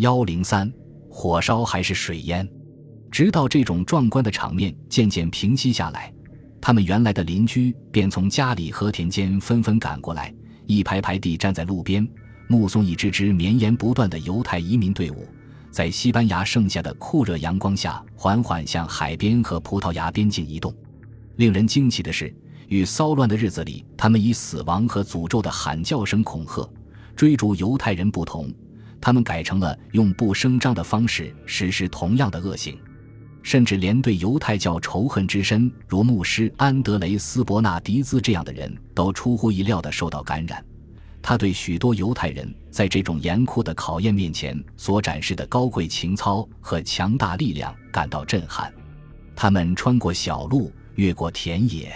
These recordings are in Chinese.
幺零三，火烧还是水淹？直到这种壮观的场面渐渐平息下来，他们原来的邻居便从家里和田间纷纷赶过来，一排排地站在路边，目送一支支绵延不断的犹太移民队伍，在西班牙盛夏的酷热阳光下，缓缓向海边和葡萄牙边境移动。令人惊奇的是，与骚乱的日子里他们以死亡和诅咒的喊叫声恐吓、追逐犹太人不同。他们改成了用不声张的方式实施同样的恶行，甚至连对犹太教仇恨之深，如牧师安德雷斯·伯纳迪兹这样的人都出乎意料地受到感染。他对许多犹太人在这种严酷的考验面前所展示的高贵情操和强大力量感到震撼。他们穿过小路，越过田野，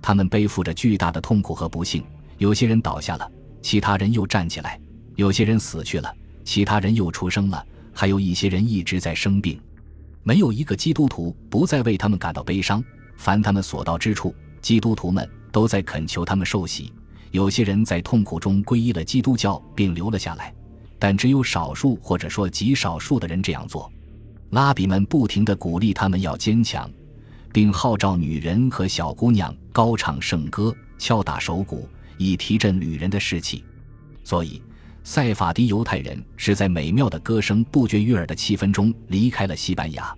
他们背负着巨大的痛苦和不幸。有些人倒下了，其他人又站起来；有些人死去了。其他人又出生了，还有一些人一直在生病，没有一个基督徒不再为他们感到悲伤。凡他们所到之处，基督徒们都在恳求他们受洗。有些人在痛苦中皈依了基督教并留了下来，但只有少数或者说极少数的人这样做。拉比们不停地鼓励他们要坚强，并号召女人和小姑娘高唱圣歌、敲打手鼓，以提振女人的士气。所以。塞法迪犹太人是在美妙的歌声不绝于耳的气氛中离开了西班牙，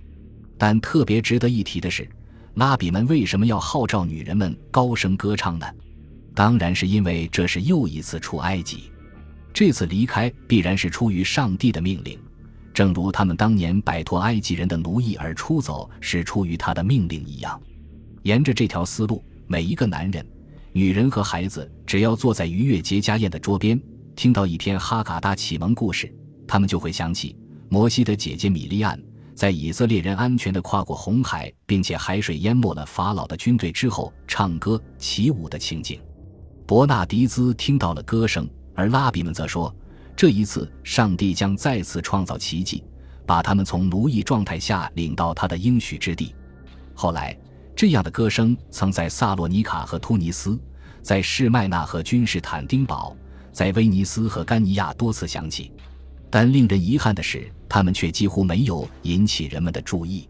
但特别值得一提的是，拉比们为什么要号召女人们高声歌唱呢？当然是因为这是又一次出埃及，这次离开必然是出于上帝的命令，正如他们当年摆脱埃及人的奴役而出走是出于他的命令一样。沿着这条思路，每一个男人、女人和孩子，只要坐在逾越节家宴的桌边。听到一篇哈嘎达启蒙故事，他们就会想起摩西的姐姐米利安在以色列人安全地跨过红海，并且海水淹没了法老的军队之后唱歌起舞的情景。伯纳迪兹听到了歌声，而拉比们则说，这一次上帝将再次创造奇迹，把他们从奴役状态下领到他的应许之地。后来，这样的歌声曾在萨洛尼卡和突尼斯，在士麦那和君士坦丁堡。在威尼斯和甘尼亚多次响起，但令人遗憾的是，他们却几乎没有引起人们的注意。